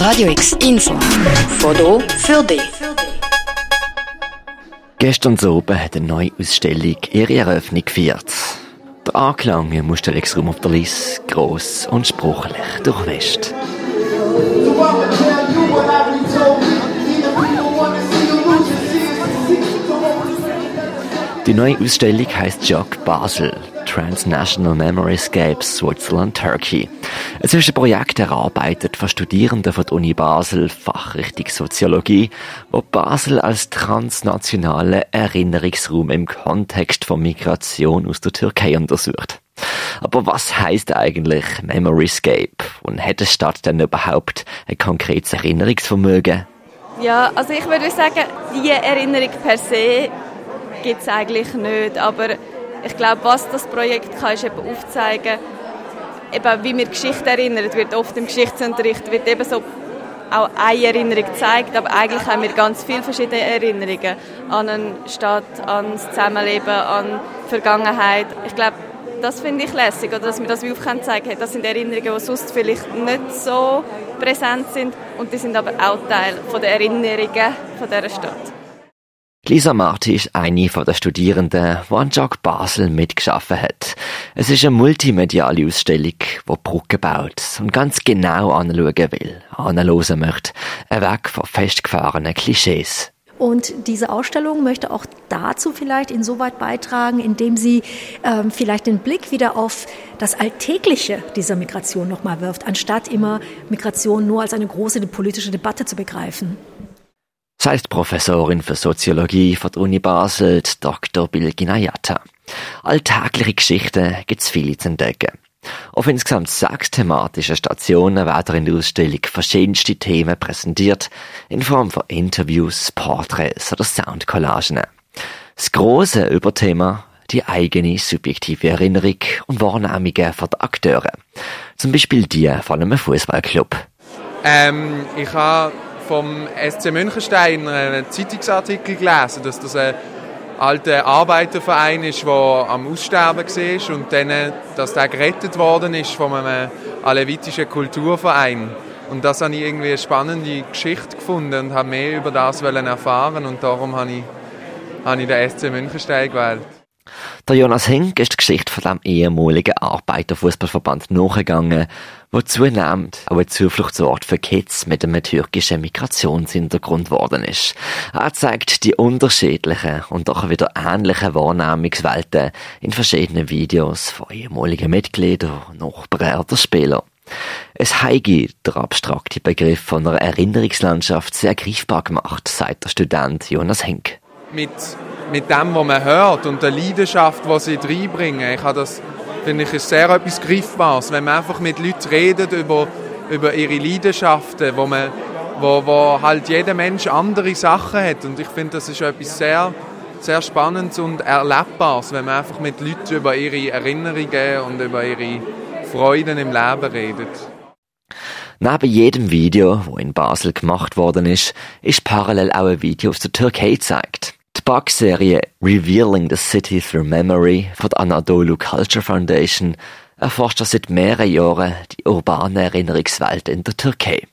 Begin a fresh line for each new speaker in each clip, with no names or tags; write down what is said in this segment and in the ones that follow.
Radio X Info. Foto für dich.
Gestern oben hat eine neue Ausstellung ihre Eröffnung gefeiert. Der Anklang im Ausstellungsraum auf der Liss gross und spruchlich durchwäscht. Die neue Ausstellung heißt Jog Basel, Transnational Memoryscapes Switzerland Turkey. Es ist ein Projekt erarbeitet von Studierenden von der Uni Basel, Fachrichtung Soziologie, wo Basel als transnationale Erinnerungsraum im Kontext von Migration aus der Türkei untersucht. Aber was heißt eigentlich Memoryscape? Und hat eine Stadt denn überhaupt ein konkretes Erinnerungsvermögen?
Ja, also ich würde sagen, die Erinnerung per se gibt es eigentlich nicht. Aber ich glaube, was das Projekt kann, ist eben aufzeigen, eben wie wir Geschichte erinnern. Wird oft im Geschichtsunterricht wird eben so auch eine Erinnerung gezeigt, aber eigentlich haben wir ganz viele verschiedene Erinnerungen an eine Stadt, an das Zusammenleben, an die Vergangenheit. Ich glaube, das finde ich lässig, oder dass wir das wie aufzeigen können. Das sind Erinnerungen, die sonst vielleicht nicht so präsent sind und die sind aber auch Teil von der Erinnerungen von dieser Stadt.
Lisa Marti ist eine der Studierenden, die an Jog Basel mitgeschaffen hat. Es ist eine multimediale Ausstellung, die Brücken baut und ganz genau anschauen will, anhören möchte, weg von festgefahrenen Klischees.
Und diese Ausstellung möchte auch dazu vielleicht insoweit beitragen, indem sie ähm, vielleicht den Blick wieder auf das Alltägliche dieser Migration nochmal wirft, anstatt immer Migration nur als eine große politische Debatte zu begreifen
sagt Professorin für Soziologie von der Uni Basel, Dr. Bilgina Yatta. Alltägliche Geschichten gibt es viele zu entdecken. Auf insgesamt sechs thematischen Stationen werden in der Ausstellung verschiedenste Themen präsentiert, in Form von Interviews, Porträts oder Soundcollagen. Das große Überthema die eigene subjektive Erinnerung und Wahrnehmungen von den Akteuren. Zum Beispiel die von einem Fußballclub.
Ähm, ich habe vom SC Münchenstein einen Zeitungsartikel gelesen, dass das ein alter Arbeiterverein ist, der am Aussterben war und dann, dass der gerettet worden ist von einem alevitischen Kulturverein. Und das habe ich irgendwie eine spannende Geschichte gefunden und habe mehr über das erfahren und darum habe ich, habe ich den SC Münchenstein gewählt.
Der Jonas Hink ist die Geschichte von dem ehemaligen Arbeiterfußballverband nachgegangen, wo zunehmend auch ein Zufluchtsort für Kids mit einem türkischen Migrationshintergrund geworden ist. Er zeigt die unterschiedlichen und doch wieder ähnlichen Wahrnehmungswelten in verschiedenen Videos von ehemaligen Mitgliedern, Nachbarn oder Spielern. Es heige der abstrakte Begriff von einer Erinnerungslandschaft sehr greifbar gemacht, sagt der Student Jonas Henk.
Mit mit dem, was man hört und der Leidenschaft, die sie reinbringen. Ich habe das, finde ich, ist sehr etwas Griffbares, wenn man einfach mit Leuten redet über, über ihre Leidenschaften, wo man wo, wo halt jeder Mensch andere Sachen hat und ich finde, das ist etwas sehr, sehr Spannendes und Erlebbares, wenn man einfach mit Leuten über ihre Erinnerungen und über ihre Freuden im Leben redet.
Neben jedem Video, wo in Basel gemacht worden ist, ist parallel auch ein Video aus der Türkei gezeigt. Die Bug-Serie Revealing the City Through Memory von der Anadolu Culture Foundation erforscht seit mehreren Jahren die urbane Erinnerungswelt in der Türkei.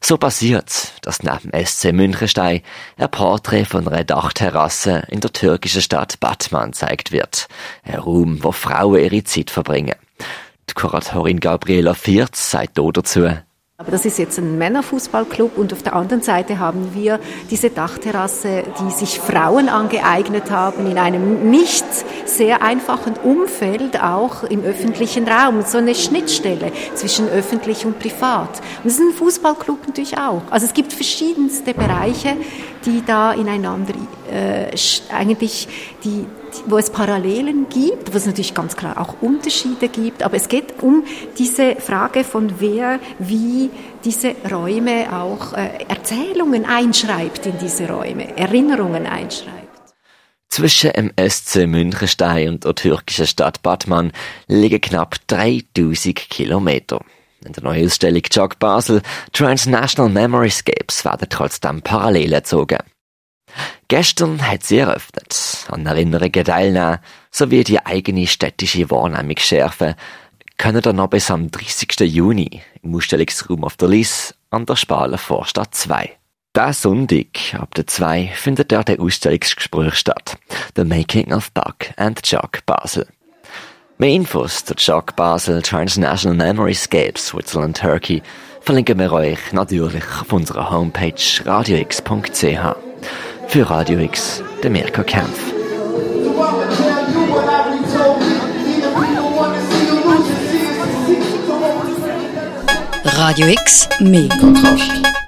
So passiert, dass neben SC Münchenstein ein Porträt von einer Dachterrasse in der türkischen Stadt Batman zeigt wird. Ein Raum, wo Frauen ihre Zeit verbringen. Die Kuratorin Gabriela Vierz sagt dazu,
aber das ist jetzt ein Männerfußballclub und auf der anderen Seite haben wir diese Dachterrasse, die sich Frauen angeeignet haben, in einem nicht sehr einfachen Umfeld, auch im öffentlichen Raum. So eine Schnittstelle zwischen öffentlich und privat. Und das ist ein Fußballclub natürlich auch. Also es gibt verschiedenste Bereiche, die da ineinander äh, eigentlich die, wo es Parallelen gibt, wo es natürlich ganz klar auch Unterschiede gibt, aber es geht um diese Frage von wer wie diese Räume auch äh, Erzählungen einschreibt in diese Räume, Erinnerungen einschreibt.
Zwischen dem SC Münchenstein und der türkischen Stadt Batman liegen knapp 3000 Kilometer. In der neuen Ausstellung Jog Basel Transnational Memoryscapes werden trotzdem Parallelen gezogen. Gestern hat sie eröffnet, an Erinnerungen teilnehmen, sowie die eigene städtische Wahrnehmung schärfen, können dann noch bis am 30. Juni im Ausstellungsraum auf der Liss an der Spalen Vorstadt 2. Diesen Sonntag ab der 2 findet dort ein Ausstellungsgespräch statt. The Making of Buck and Chuck Basel. Mehr Infos zu Chuck Basel Transnational Memoryscape Switzerland Turkey verlinken wir euch natürlich auf unserer Homepage radiox.ch. Für Radio X, der Mirko Kempf.
Radio X, mehr Kontrast.